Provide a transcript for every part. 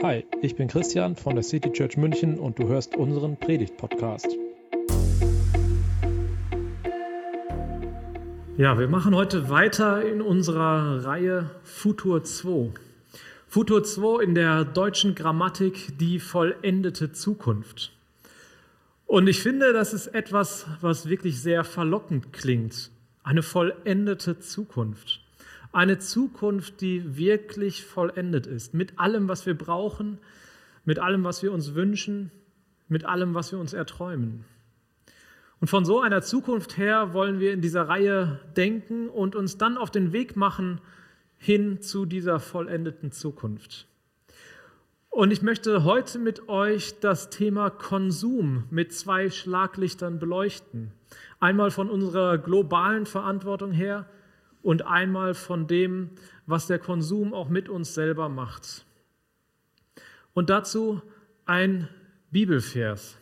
Hi, ich bin Christian von der City Church München und du hörst unseren Predigt-Podcast. Ja, wir machen heute weiter in unserer Reihe Futur 2. Futur 2 in der deutschen Grammatik die vollendete Zukunft. Und ich finde, das ist etwas, was wirklich sehr verlockend klingt. Eine vollendete Zukunft. Eine Zukunft, die wirklich vollendet ist, mit allem, was wir brauchen, mit allem, was wir uns wünschen, mit allem, was wir uns erträumen. Und von so einer Zukunft her wollen wir in dieser Reihe denken und uns dann auf den Weg machen hin zu dieser vollendeten Zukunft. Und ich möchte heute mit euch das Thema Konsum mit zwei Schlaglichtern beleuchten. Einmal von unserer globalen Verantwortung her und einmal von dem, was der Konsum auch mit uns selber macht. Und dazu ein Bibelvers.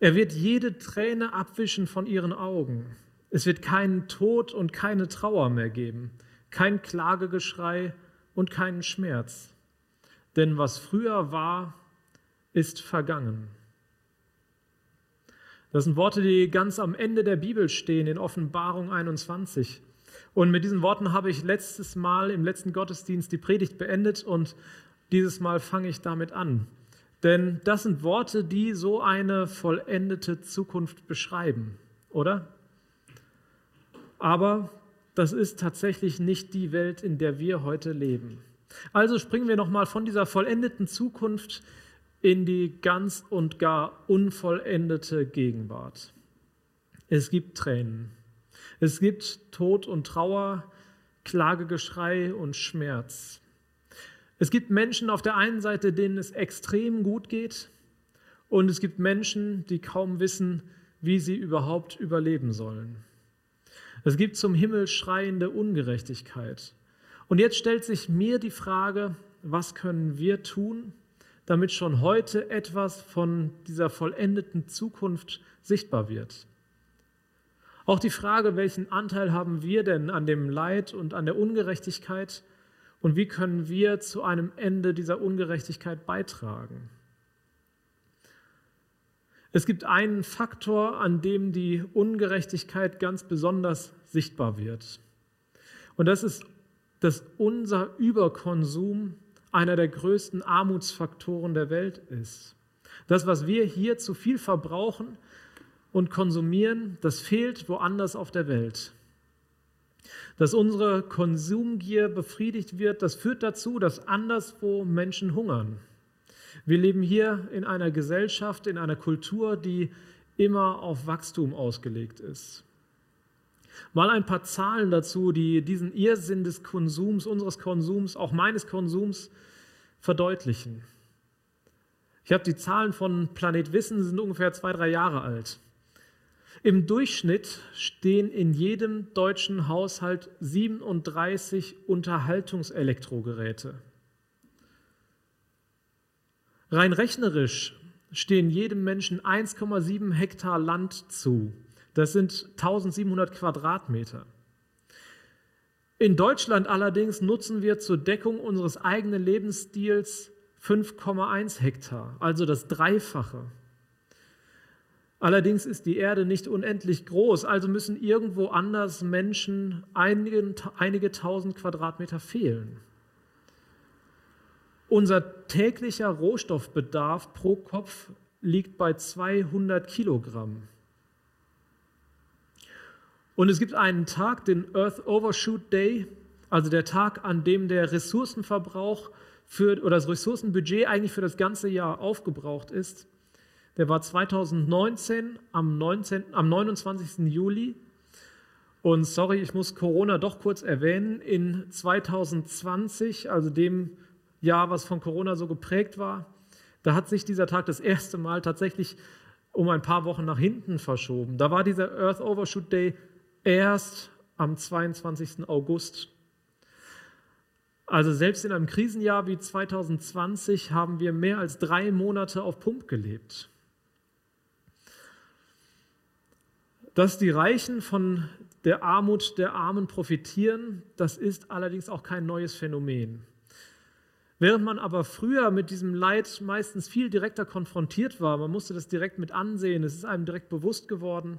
Er wird jede Träne abwischen von ihren Augen. Es wird keinen Tod und keine Trauer mehr geben, kein Klagegeschrei und keinen Schmerz. Denn was früher war, ist vergangen. Das sind Worte, die ganz am Ende der Bibel stehen, in Offenbarung 21. Und mit diesen Worten habe ich letztes Mal im letzten Gottesdienst die Predigt beendet und dieses Mal fange ich damit an. Denn das sind Worte, die so eine vollendete Zukunft beschreiben, oder? Aber das ist tatsächlich nicht die Welt, in der wir heute leben. Also springen wir nochmal von dieser vollendeten Zukunft in die ganz und gar unvollendete Gegenwart. Es gibt Tränen. Es gibt Tod und Trauer, Klagegeschrei und Schmerz. Es gibt Menschen auf der einen Seite, denen es extrem gut geht, und es gibt Menschen, die kaum wissen, wie sie überhaupt überleben sollen. Es gibt zum Himmel schreiende Ungerechtigkeit. Und jetzt stellt sich mir die Frage, was können wir tun, damit schon heute etwas von dieser vollendeten Zukunft sichtbar wird? Auch die Frage, welchen Anteil haben wir denn an dem Leid und an der Ungerechtigkeit und wie können wir zu einem Ende dieser Ungerechtigkeit beitragen? Es gibt einen Faktor, an dem die Ungerechtigkeit ganz besonders sichtbar wird. Und das ist, dass unser Überkonsum einer der größten Armutsfaktoren der Welt ist. Das, was wir hier zu viel verbrauchen, und konsumieren, das fehlt woanders auf der Welt. Dass unsere Konsumgier befriedigt wird, das führt dazu, dass anderswo Menschen hungern. Wir leben hier in einer Gesellschaft, in einer Kultur, die immer auf Wachstum ausgelegt ist. Mal ein paar Zahlen dazu, die diesen Irrsinn des Konsums, unseres Konsums, auch meines Konsums verdeutlichen. Ich habe die Zahlen von Planet Wissen, sind ungefähr zwei, drei Jahre alt. Im Durchschnitt stehen in jedem deutschen Haushalt 37 Unterhaltungselektrogeräte. Rein rechnerisch stehen jedem Menschen 1,7 Hektar Land zu. Das sind 1700 Quadratmeter. In Deutschland allerdings nutzen wir zur Deckung unseres eigenen Lebensstils 5,1 Hektar, also das Dreifache. Allerdings ist die Erde nicht unendlich groß, also müssen irgendwo anders Menschen einige, einige tausend Quadratmeter fehlen. Unser täglicher Rohstoffbedarf pro Kopf liegt bei 200 Kilogramm. Und es gibt einen Tag, den Earth Overshoot Day, also der Tag, an dem der Ressourcenverbrauch für, oder das Ressourcenbudget eigentlich für das ganze Jahr aufgebraucht ist. Der war 2019 am, 19, am 29. Juli. Und sorry, ich muss Corona doch kurz erwähnen. In 2020, also dem Jahr, was von Corona so geprägt war, da hat sich dieser Tag das erste Mal tatsächlich um ein paar Wochen nach hinten verschoben. Da war dieser Earth Overshoot Day erst am 22. August. Also selbst in einem Krisenjahr wie 2020 haben wir mehr als drei Monate auf Pump gelebt. Dass die Reichen von der Armut der Armen profitieren, das ist allerdings auch kein neues Phänomen. Während man aber früher mit diesem Leid meistens viel direkter konfrontiert war, man musste das direkt mit ansehen, es ist einem direkt bewusst geworden,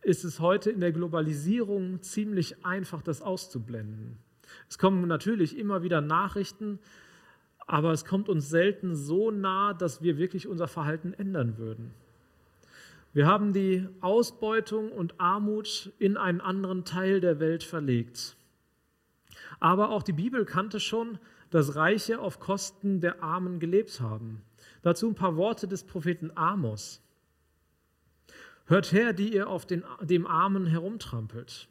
ist es heute in der Globalisierung ziemlich einfach, das auszublenden. Es kommen natürlich immer wieder Nachrichten, aber es kommt uns selten so nah, dass wir wirklich unser Verhalten ändern würden. Wir haben die Ausbeutung und Armut in einen anderen Teil der Welt verlegt. Aber auch die Bibel kannte schon, dass Reiche auf Kosten der Armen gelebt haben. Dazu ein paar Worte des Propheten Amos. Hört her, die ihr auf den, dem Armen herumtrampelt.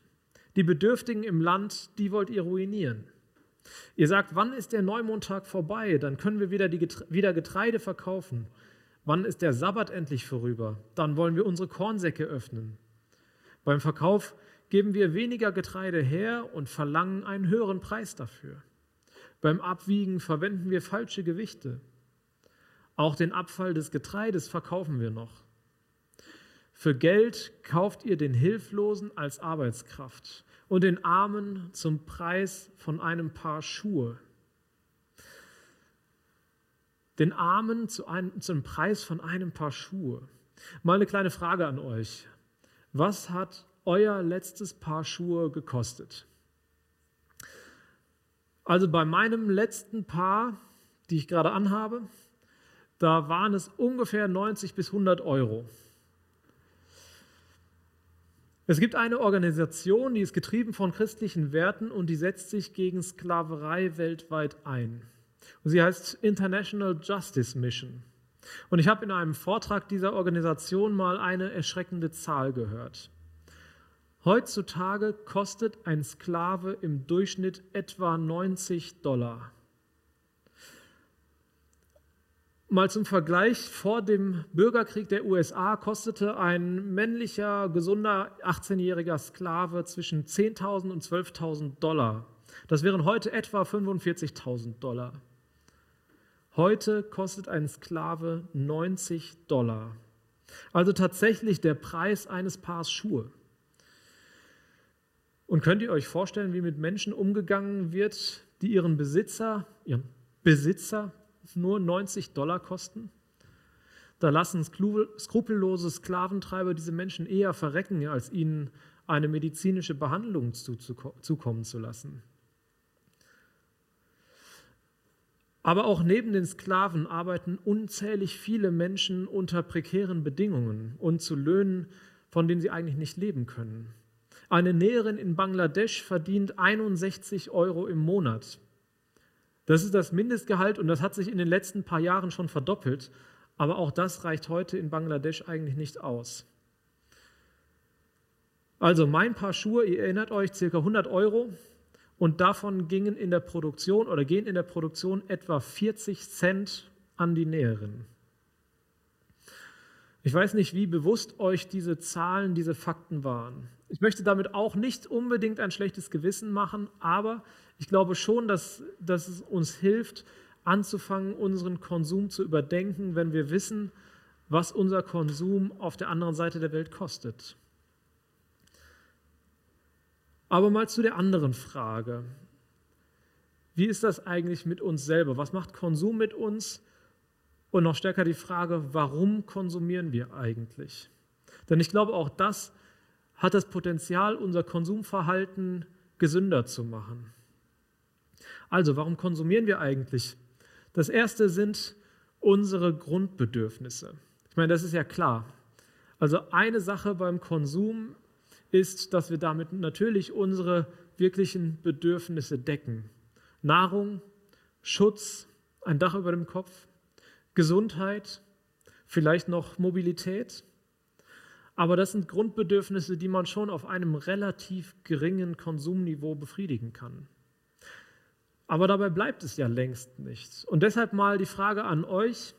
Die Bedürftigen im Land, die wollt ihr ruinieren. Ihr sagt, wann ist der Neumondtag vorbei? Dann können wir wieder, die, wieder Getreide verkaufen. Wann ist der Sabbat endlich vorüber? Dann wollen wir unsere Kornsäcke öffnen. Beim Verkauf geben wir weniger Getreide her und verlangen einen höheren Preis dafür. Beim Abwiegen verwenden wir falsche Gewichte. Auch den Abfall des Getreides verkaufen wir noch. Für Geld kauft ihr den Hilflosen als Arbeitskraft und den Armen zum Preis von einem Paar Schuhe. Den Armen zu einem, zum Preis von einem Paar Schuhe. Mal eine kleine Frage an euch. Was hat euer letztes Paar Schuhe gekostet? Also bei meinem letzten Paar, die ich gerade anhabe, da waren es ungefähr 90 bis 100 Euro. Es gibt eine Organisation, die ist getrieben von christlichen Werten und die setzt sich gegen Sklaverei weltweit ein. Und sie heißt International Justice Mission. Und ich habe in einem Vortrag dieser Organisation mal eine erschreckende Zahl gehört. Heutzutage kostet ein Sklave im Durchschnitt etwa 90 Dollar. Mal zum Vergleich, vor dem Bürgerkrieg der USA kostete ein männlicher, gesunder 18-jähriger Sklave zwischen 10.000 und 12.000 Dollar. Das wären heute etwa 45.000 Dollar. Heute kostet ein Sklave 90 Dollar. Also tatsächlich der Preis eines Paars Schuhe. Und könnt ihr euch vorstellen, wie mit Menschen umgegangen wird, die ihren Besitzer, ihren Besitzer nur 90 Dollar kosten? Da lassen skrupellose Sklaventreiber diese Menschen eher verrecken, als ihnen eine medizinische Behandlung zukommen zu lassen. Aber auch neben den Sklaven arbeiten unzählig viele Menschen unter prekären Bedingungen und zu Löhnen, von denen sie eigentlich nicht leben können. Eine Näherin in Bangladesch verdient 61 Euro im Monat. Das ist das Mindestgehalt und das hat sich in den letzten paar Jahren schon verdoppelt. Aber auch das reicht heute in Bangladesch eigentlich nicht aus. Also mein Paar Schuhe, ihr erinnert euch, circa 100 Euro und davon gingen in der Produktion oder gehen in der Produktion etwa 40 Cent an die Näherin. Ich weiß nicht, wie bewusst euch diese Zahlen, diese Fakten waren. Ich möchte damit auch nicht unbedingt ein schlechtes Gewissen machen, aber ich glaube schon, dass, dass es uns hilft, anzufangen, unseren Konsum zu überdenken, wenn wir wissen, was unser Konsum auf der anderen Seite der Welt kostet. Aber mal zu der anderen Frage. Wie ist das eigentlich mit uns selber? Was macht Konsum mit uns? Und noch stärker die Frage, warum konsumieren wir eigentlich? Denn ich glaube, auch das hat das Potenzial, unser Konsumverhalten gesünder zu machen. Also, warum konsumieren wir eigentlich? Das erste sind unsere Grundbedürfnisse. Ich meine, das ist ja klar. Also eine Sache beim Konsum ist, dass wir damit natürlich unsere wirklichen Bedürfnisse decken. Nahrung, Schutz, ein Dach über dem Kopf, Gesundheit, vielleicht noch Mobilität. Aber das sind Grundbedürfnisse, die man schon auf einem relativ geringen Konsumniveau befriedigen kann. Aber dabei bleibt es ja längst nicht. Und deshalb mal die Frage an euch,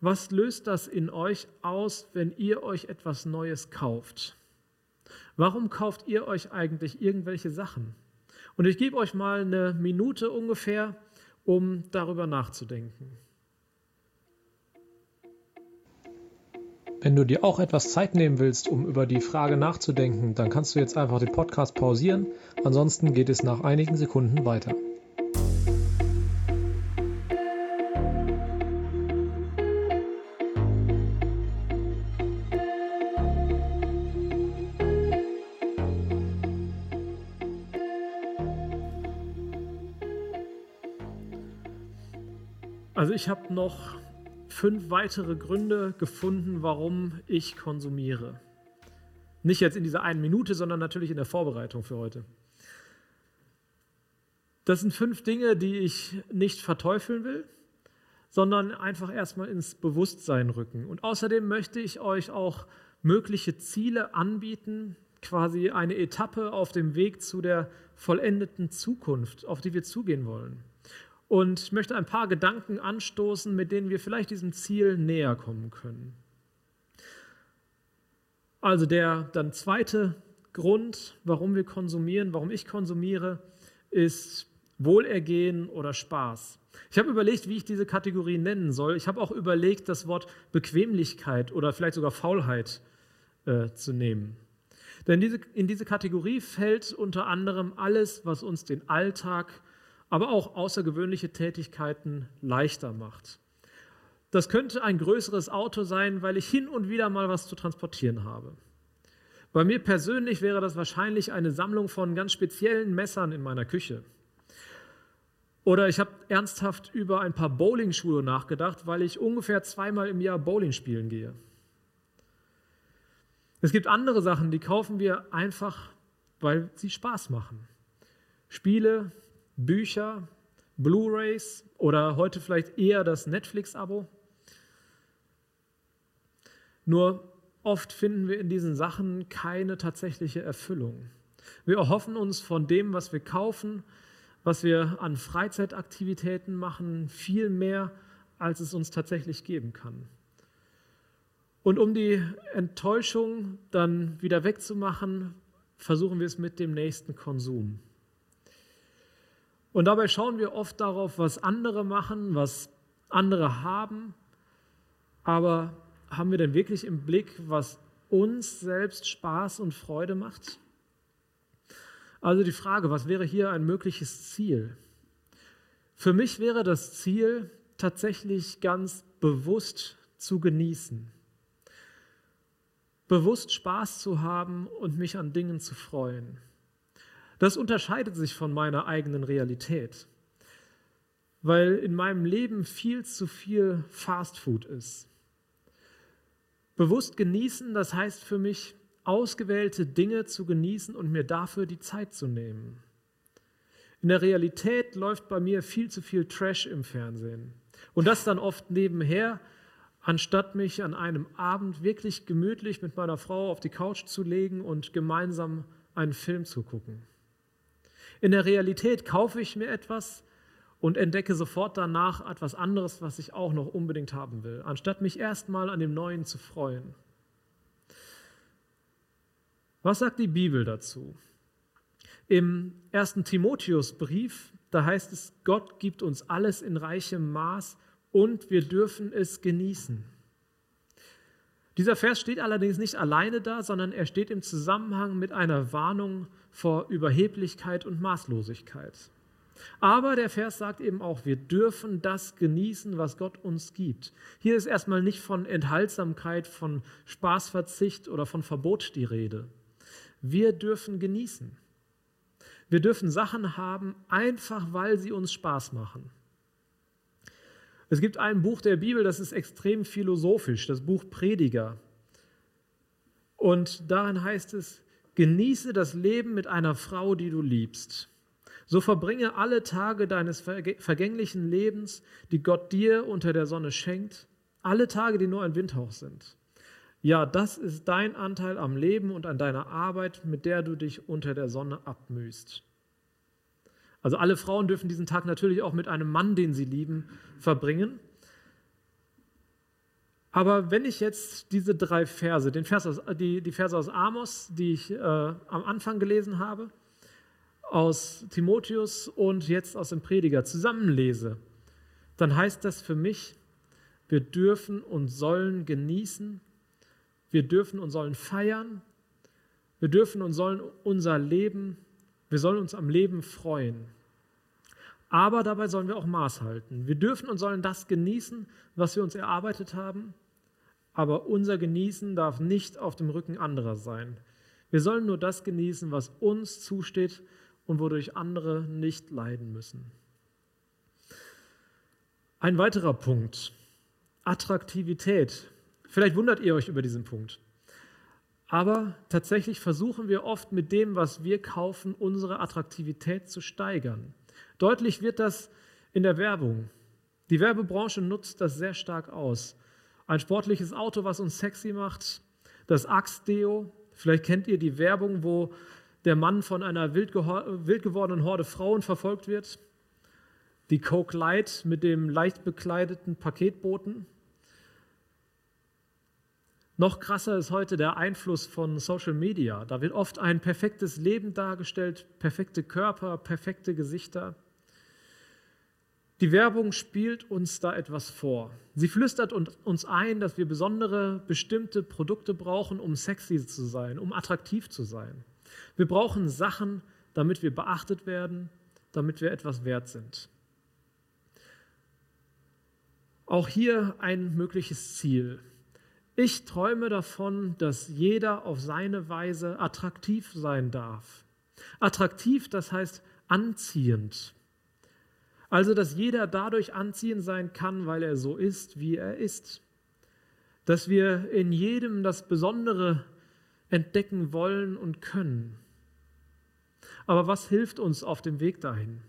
was löst das in euch aus, wenn ihr euch etwas Neues kauft? Warum kauft ihr euch eigentlich irgendwelche Sachen? Und ich gebe euch mal eine Minute ungefähr, um darüber nachzudenken. Wenn du dir auch etwas Zeit nehmen willst, um über die Frage nachzudenken, dann kannst du jetzt einfach den Podcast pausieren. Ansonsten geht es nach einigen Sekunden weiter. Ich habe noch fünf weitere Gründe gefunden, warum ich konsumiere. Nicht jetzt in dieser einen Minute, sondern natürlich in der Vorbereitung für heute. Das sind fünf Dinge, die ich nicht verteufeln will, sondern einfach erstmal ins Bewusstsein rücken. Und außerdem möchte ich euch auch mögliche Ziele anbieten, quasi eine Etappe auf dem Weg zu der vollendeten Zukunft, auf die wir zugehen wollen. Und ich möchte ein paar Gedanken anstoßen, mit denen wir vielleicht diesem Ziel näher kommen können. Also der dann zweite Grund, warum wir konsumieren, warum ich konsumiere, ist Wohlergehen oder Spaß. Ich habe überlegt, wie ich diese Kategorie nennen soll. Ich habe auch überlegt, das Wort Bequemlichkeit oder vielleicht sogar Faulheit äh, zu nehmen. Denn diese, in diese Kategorie fällt unter anderem alles, was uns den Alltag aber auch außergewöhnliche Tätigkeiten leichter macht. Das könnte ein größeres Auto sein, weil ich hin und wieder mal was zu transportieren habe. Bei mir persönlich wäre das wahrscheinlich eine Sammlung von ganz speziellen Messern in meiner Küche. Oder ich habe ernsthaft über ein paar Bowlingschuhe nachgedacht, weil ich ungefähr zweimal im Jahr Bowling spielen gehe. Es gibt andere Sachen, die kaufen wir einfach, weil sie Spaß machen. Spiele, Bücher, Blu-rays oder heute vielleicht eher das Netflix-Abo. Nur oft finden wir in diesen Sachen keine tatsächliche Erfüllung. Wir erhoffen uns von dem, was wir kaufen, was wir an Freizeitaktivitäten machen, viel mehr, als es uns tatsächlich geben kann. Und um die Enttäuschung dann wieder wegzumachen, versuchen wir es mit dem nächsten Konsum. Und dabei schauen wir oft darauf, was andere machen, was andere haben. Aber haben wir denn wirklich im Blick, was uns selbst Spaß und Freude macht? Also die Frage, was wäre hier ein mögliches Ziel? Für mich wäre das Ziel tatsächlich ganz bewusst zu genießen. Bewusst Spaß zu haben und mich an Dingen zu freuen. Das unterscheidet sich von meiner eigenen Realität, weil in meinem Leben viel zu viel Fastfood ist. Bewusst genießen, das heißt für mich, ausgewählte Dinge zu genießen und mir dafür die Zeit zu nehmen. In der Realität läuft bei mir viel zu viel Trash im Fernsehen. Und das dann oft nebenher, anstatt mich an einem Abend wirklich gemütlich mit meiner Frau auf die Couch zu legen und gemeinsam einen Film zu gucken. In der Realität kaufe ich mir etwas und entdecke sofort danach etwas anderes, was ich auch noch unbedingt haben will, anstatt mich erstmal an dem Neuen zu freuen. Was sagt die Bibel dazu? Im ersten Timotheusbrief, da heißt es, Gott gibt uns alles in reichem Maß und wir dürfen es genießen. Dieser Vers steht allerdings nicht alleine da, sondern er steht im Zusammenhang mit einer Warnung vor Überheblichkeit und Maßlosigkeit. Aber der Vers sagt eben auch, wir dürfen das genießen, was Gott uns gibt. Hier ist erstmal nicht von Enthaltsamkeit, von Spaßverzicht oder von Verbot die Rede. Wir dürfen genießen. Wir dürfen Sachen haben, einfach weil sie uns Spaß machen. Es gibt ein Buch der Bibel, das ist extrem philosophisch, das Buch Prediger. Und darin heißt es, genieße das Leben mit einer Frau, die du liebst. So verbringe alle Tage deines vergänglichen Lebens, die Gott dir unter der Sonne schenkt, alle Tage, die nur ein Windhauch sind. Ja, das ist dein Anteil am Leben und an deiner Arbeit, mit der du dich unter der Sonne abmühst. Also alle Frauen dürfen diesen Tag natürlich auch mit einem Mann, den sie lieben, verbringen. Aber wenn ich jetzt diese drei Verse, den Vers aus, die, die Verse aus Amos, die ich äh, am Anfang gelesen habe, aus Timotheus und jetzt aus dem Prediger zusammenlese, dann heißt das für mich, wir dürfen und sollen genießen, wir dürfen und sollen feiern, wir dürfen und sollen unser Leben, wir sollen uns am Leben freuen. Aber dabei sollen wir auch Maß halten. Wir dürfen und sollen das genießen, was wir uns erarbeitet haben, aber unser Genießen darf nicht auf dem Rücken anderer sein. Wir sollen nur das genießen, was uns zusteht und wodurch andere nicht leiden müssen. Ein weiterer Punkt, Attraktivität. Vielleicht wundert ihr euch über diesen Punkt. Aber tatsächlich versuchen wir oft mit dem, was wir kaufen, unsere Attraktivität zu steigern. Deutlich wird das in der Werbung. Die Werbebranche nutzt das sehr stark aus. Ein sportliches Auto, was uns sexy macht, das Axe-Deo. Vielleicht kennt ihr die Werbung, wo der Mann von einer wild, wild gewordenen Horde Frauen verfolgt wird. Die Coke Light mit dem leicht bekleideten Paketboten. Noch krasser ist heute der Einfluss von Social Media. Da wird oft ein perfektes Leben dargestellt, perfekte Körper, perfekte Gesichter. Die Werbung spielt uns da etwas vor. Sie flüstert uns ein, dass wir besondere, bestimmte Produkte brauchen, um sexy zu sein, um attraktiv zu sein. Wir brauchen Sachen, damit wir beachtet werden, damit wir etwas wert sind. Auch hier ein mögliches Ziel. Ich träume davon, dass jeder auf seine Weise attraktiv sein darf. Attraktiv, das heißt anziehend. Also, dass jeder dadurch anziehend sein kann, weil er so ist, wie er ist. Dass wir in jedem das Besondere entdecken wollen und können. Aber was hilft uns auf dem Weg dahin?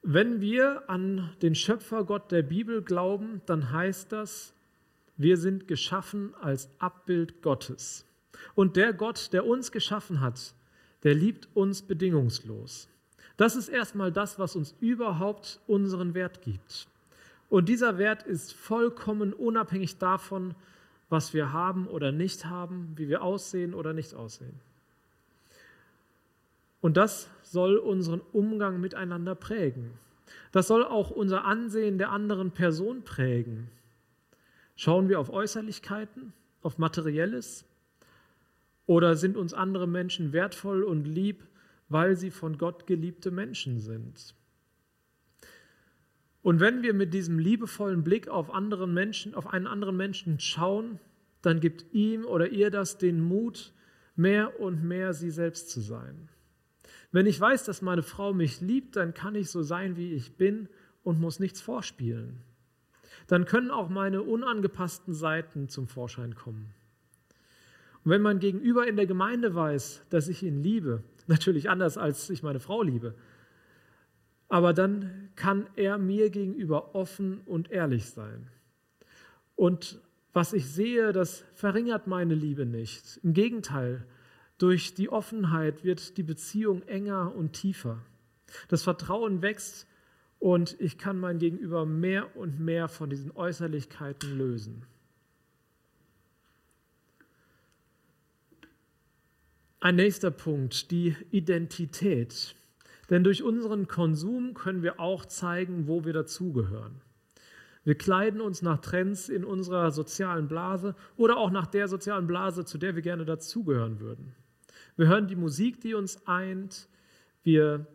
Wenn wir an den Schöpfergott der Bibel glauben, dann heißt das, wir sind geschaffen als Abbild Gottes. Und der Gott, der uns geschaffen hat, der liebt uns bedingungslos. Das ist erstmal das, was uns überhaupt unseren Wert gibt. Und dieser Wert ist vollkommen unabhängig davon, was wir haben oder nicht haben, wie wir aussehen oder nicht aussehen. Und das soll unseren Umgang miteinander prägen. Das soll auch unser Ansehen der anderen Person prägen. Schauen wir auf Äußerlichkeiten, auf Materielles? Oder sind uns andere Menschen wertvoll und lieb, weil sie von Gott geliebte Menschen sind? Und wenn wir mit diesem liebevollen Blick auf, anderen Menschen, auf einen anderen Menschen schauen, dann gibt ihm oder ihr das den Mut, mehr und mehr sie selbst zu sein. Wenn ich weiß, dass meine Frau mich liebt, dann kann ich so sein, wie ich bin und muss nichts vorspielen dann können auch meine unangepassten Seiten zum Vorschein kommen. Und wenn mein Gegenüber in der Gemeinde weiß, dass ich ihn liebe, natürlich anders als ich meine Frau liebe, aber dann kann er mir gegenüber offen und ehrlich sein. Und was ich sehe, das verringert meine Liebe nicht. Im Gegenteil, durch die Offenheit wird die Beziehung enger und tiefer. Das Vertrauen wächst und ich kann mein Gegenüber mehr und mehr von diesen Äußerlichkeiten lösen. Ein nächster Punkt, die Identität. Denn durch unseren Konsum können wir auch zeigen, wo wir dazugehören. Wir kleiden uns nach Trends in unserer sozialen Blase oder auch nach der sozialen Blase, zu der wir gerne dazugehören würden. Wir hören die Musik, die uns eint. Wir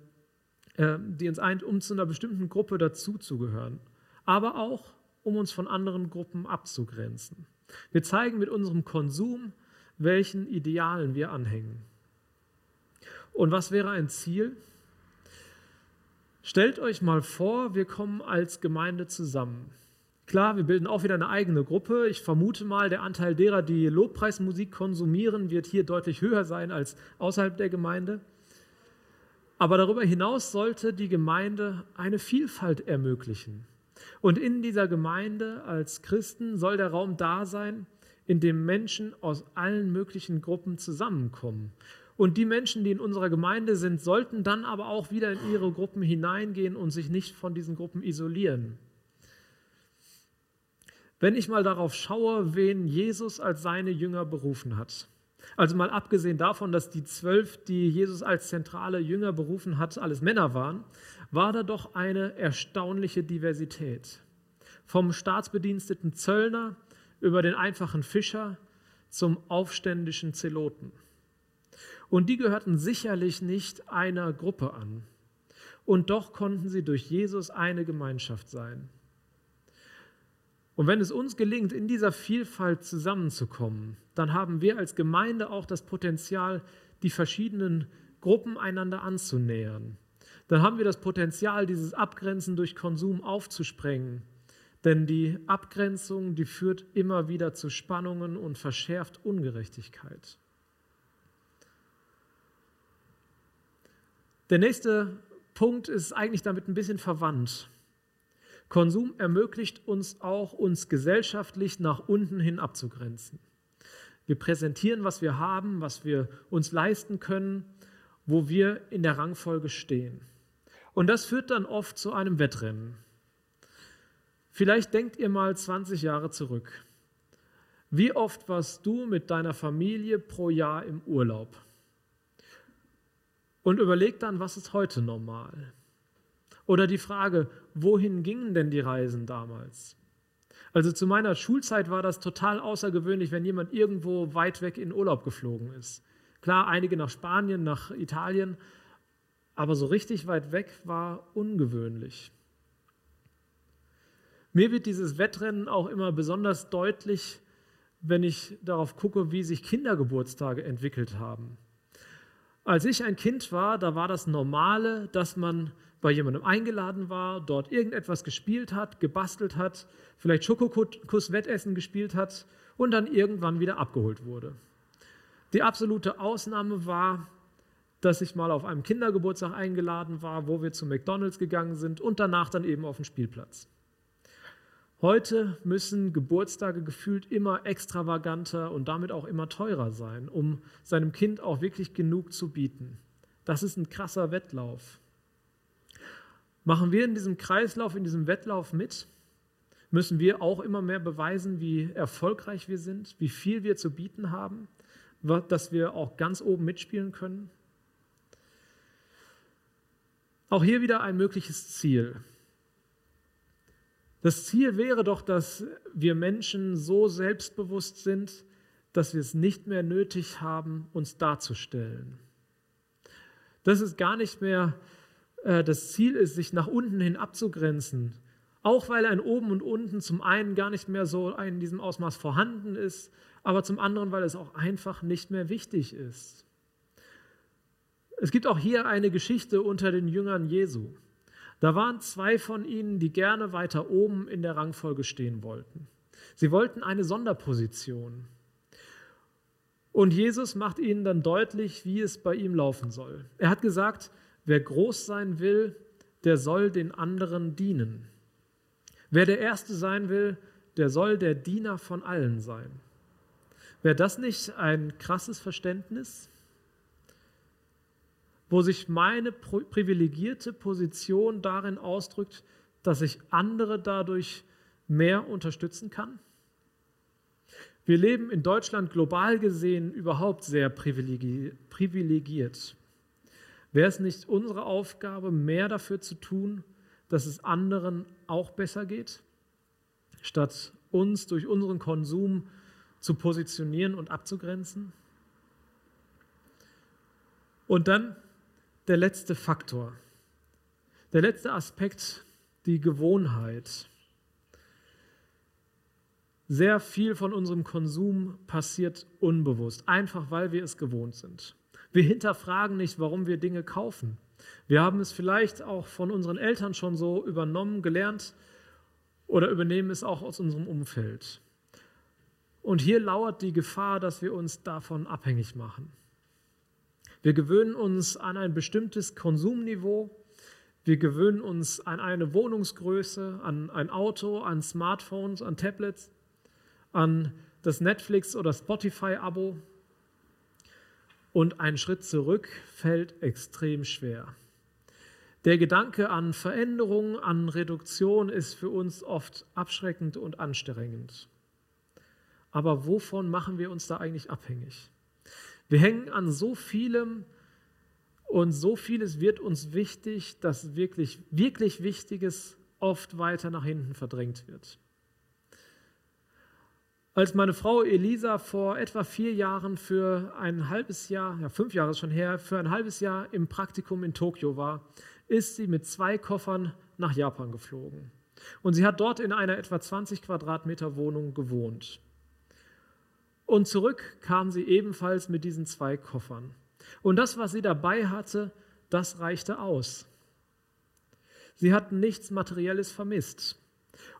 äh, die uns eint, um zu einer bestimmten Gruppe dazuzugehören, aber auch, um uns von anderen Gruppen abzugrenzen. Wir zeigen mit unserem Konsum, welchen Idealen wir anhängen. Und was wäre ein Ziel? Stellt euch mal vor, wir kommen als Gemeinde zusammen. Klar, wir bilden auch wieder eine eigene Gruppe. Ich vermute mal, der Anteil derer, die Lobpreismusik konsumieren, wird hier deutlich höher sein als außerhalb der Gemeinde. Aber darüber hinaus sollte die Gemeinde eine Vielfalt ermöglichen. Und in dieser Gemeinde als Christen soll der Raum da sein, in dem Menschen aus allen möglichen Gruppen zusammenkommen. Und die Menschen, die in unserer Gemeinde sind, sollten dann aber auch wieder in ihre Gruppen hineingehen und sich nicht von diesen Gruppen isolieren. Wenn ich mal darauf schaue, wen Jesus als seine Jünger berufen hat, also mal abgesehen davon, dass die zwölf, die Jesus als zentrale Jünger berufen hat, alles Männer waren, war da doch eine erstaunliche Diversität. Vom staatsbediensteten Zöllner über den einfachen Fischer zum aufständischen Zeloten. Und die gehörten sicherlich nicht einer Gruppe an. Und doch konnten sie durch Jesus eine Gemeinschaft sein. Und wenn es uns gelingt, in dieser Vielfalt zusammenzukommen, dann haben wir als Gemeinde auch das Potenzial, die verschiedenen Gruppen einander anzunähern. dann haben wir das Potenzial, dieses Abgrenzen durch Konsum aufzusprengen. Denn die Abgrenzung, die führt immer wieder zu Spannungen und verschärft Ungerechtigkeit. Der nächste Punkt ist eigentlich damit ein bisschen verwandt. Konsum ermöglicht uns auch, uns gesellschaftlich nach unten hin abzugrenzen. Wir präsentieren, was wir haben, was wir uns leisten können, wo wir in der Rangfolge stehen. Und das führt dann oft zu einem Wettrennen. Vielleicht denkt ihr mal 20 Jahre zurück. Wie oft warst du mit deiner Familie pro Jahr im Urlaub? Und überleg dann, was ist heute normal? Oder die Frage, wohin gingen denn die Reisen damals? Also zu meiner Schulzeit war das total außergewöhnlich, wenn jemand irgendwo weit weg in Urlaub geflogen ist. Klar, einige nach Spanien, nach Italien, aber so richtig weit weg war ungewöhnlich. Mir wird dieses Wettrennen auch immer besonders deutlich, wenn ich darauf gucke, wie sich Kindergeburtstage entwickelt haben. Als ich ein Kind war, da war das Normale, dass man bei jemandem eingeladen war, dort irgendetwas gespielt hat, gebastelt hat, vielleicht Schokokuss-Wettessen gespielt hat und dann irgendwann wieder abgeholt wurde. Die absolute Ausnahme war, dass ich mal auf einem Kindergeburtstag eingeladen war, wo wir zu McDonald's gegangen sind und danach dann eben auf den Spielplatz. Heute müssen Geburtstage gefühlt immer extravaganter und damit auch immer teurer sein, um seinem Kind auch wirklich genug zu bieten. Das ist ein krasser Wettlauf. Machen wir in diesem Kreislauf, in diesem Wettlauf mit? Müssen wir auch immer mehr beweisen, wie erfolgreich wir sind, wie viel wir zu bieten haben, dass wir auch ganz oben mitspielen können? Auch hier wieder ein mögliches Ziel. Das Ziel wäre doch, dass wir Menschen so selbstbewusst sind, dass wir es nicht mehr nötig haben, uns darzustellen. Dass es gar nicht mehr äh, das Ziel ist, sich nach unten hin abzugrenzen. Auch weil ein Oben und Unten zum einen gar nicht mehr so in diesem Ausmaß vorhanden ist, aber zum anderen, weil es auch einfach nicht mehr wichtig ist. Es gibt auch hier eine Geschichte unter den Jüngern Jesu. Da waren zwei von ihnen, die gerne weiter oben in der Rangfolge stehen wollten. Sie wollten eine Sonderposition. Und Jesus macht ihnen dann deutlich, wie es bei ihm laufen soll. Er hat gesagt, wer groß sein will, der soll den anderen dienen. Wer der Erste sein will, der soll der Diener von allen sein. Wäre das nicht ein krasses Verständnis? Wo sich meine privilegierte Position darin ausdrückt, dass ich andere dadurch mehr unterstützen kann? Wir leben in Deutschland global gesehen überhaupt sehr privilegiert. Wäre es nicht unsere Aufgabe, mehr dafür zu tun, dass es anderen auch besser geht, statt uns durch unseren Konsum zu positionieren und abzugrenzen? Und dann der letzte Faktor, der letzte Aspekt, die Gewohnheit. Sehr viel von unserem Konsum passiert unbewusst, einfach weil wir es gewohnt sind. Wir hinterfragen nicht, warum wir Dinge kaufen. Wir haben es vielleicht auch von unseren Eltern schon so übernommen, gelernt oder übernehmen es auch aus unserem Umfeld. Und hier lauert die Gefahr, dass wir uns davon abhängig machen. Wir gewöhnen uns an ein bestimmtes Konsumniveau. Wir gewöhnen uns an eine Wohnungsgröße, an ein Auto, an Smartphones, an Tablets, an das Netflix- oder Spotify-Abo. Und ein Schritt zurück fällt extrem schwer. Der Gedanke an Veränderung, an Reduktion ist für uns oft abschreckend und anstrengend. Aber wovon machen wir uns da eigentlich abhängig? Wir hängen an so vielem und so vieles wird uns wichtig, dass wirklich, wirklich Wichtiges oft weiter nach hinten verdrängt wird. Als meine Frau Elisa vor etwa vier Jahren für ein halbes Jahr, ja fünf Jahre schon her, für ein halbes Jahr im Praktikum in Tokio war, ist sie mit zwei Koffern nach Japan geflogen. Und sie hat dort in einer etwa 20 Quadratmeter Wohnung gewohnt. Und zurück kam sie ebenfalls mit diesen zwei Koffern. Und das, was sie dabei hatte, das reichte aus. Sie hatten nichts Materielles vermisst.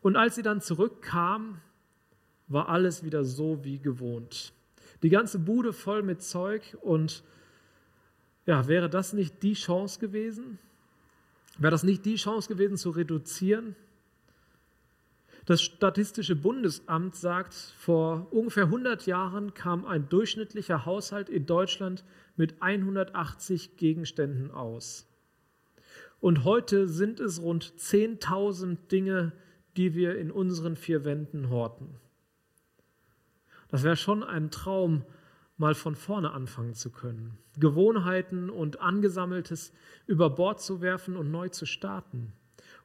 Und als sie dann zurückkam, war alles wieder so wie gewohnt. Die ganze Bude voll mit Zeug und ja, wäre das nicht die Chance gewesen? Wäre das nicht die Chance gewesen zu reduzieren? Das Statistische Bundesamt sagt, vor ungefähr 100 Jahren kam ein durchschnittlicher Haushalt in Deutschland mit 180 Gegenständen aus. Und heute sind es rund 10.000 Dinge, die wir in unseren vier Wänden horten. Das wäre schon ein Traum, mal von vorne anfangen zu können. Gewohnheiten und Angesammeltes über Bord zu werfen und neu zu starten.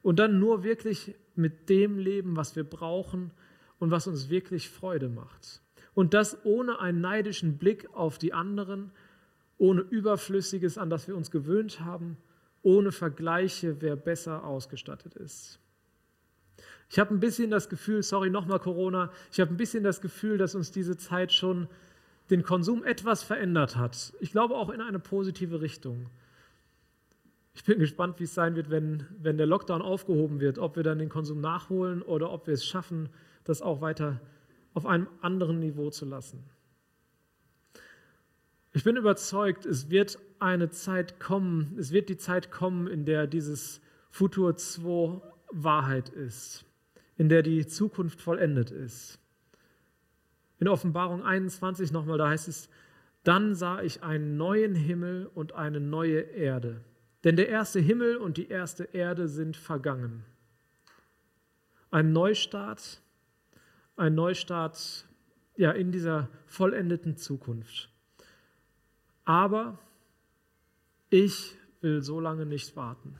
Und dann nur wirklich mit dem leben, was wir brauchen und was uns wirklich Freude macht. Und das ohne einen neidischen Blick auf die anderen, ohne Überflüssiges, an das wir uns gewöhnt haben, ohne Vergleiche, wer besser ausgestattet ist. Ich habe ein bisschen das Gefühl, sorry nochmal Corona, ich habe ein bisschen das Gefühl, dass uns diese Zeit schon den Konsum etwas verändert hat. Ich glaube auch in eine positive Richtung. Ich bin gespannt, wie es sein wird, wenn, wenn der Lockdown aufgehoben wird, ob wir dann den Konsum nachholen oder ob wir es schaffen, das auch weiter auf einem anderen Niveau zu lassen. Ich bin überzeugt, es wird eine Zeit kommen, es wird die Zeit kommen, in der dieses Futur 2 Wahrheit ist, in der die Zukunft vollendet ist. In Offenbarung 21 nochmal, da heißt es, dann sah ich einen neuen Himmel und eine neue Erde. Denn der erste Himmel und die erste Erde sind vergangen. Ein Neustart, ein Neustart ja, in dieser vollendeten Zukunft. Aber ich will so lange nicht warten.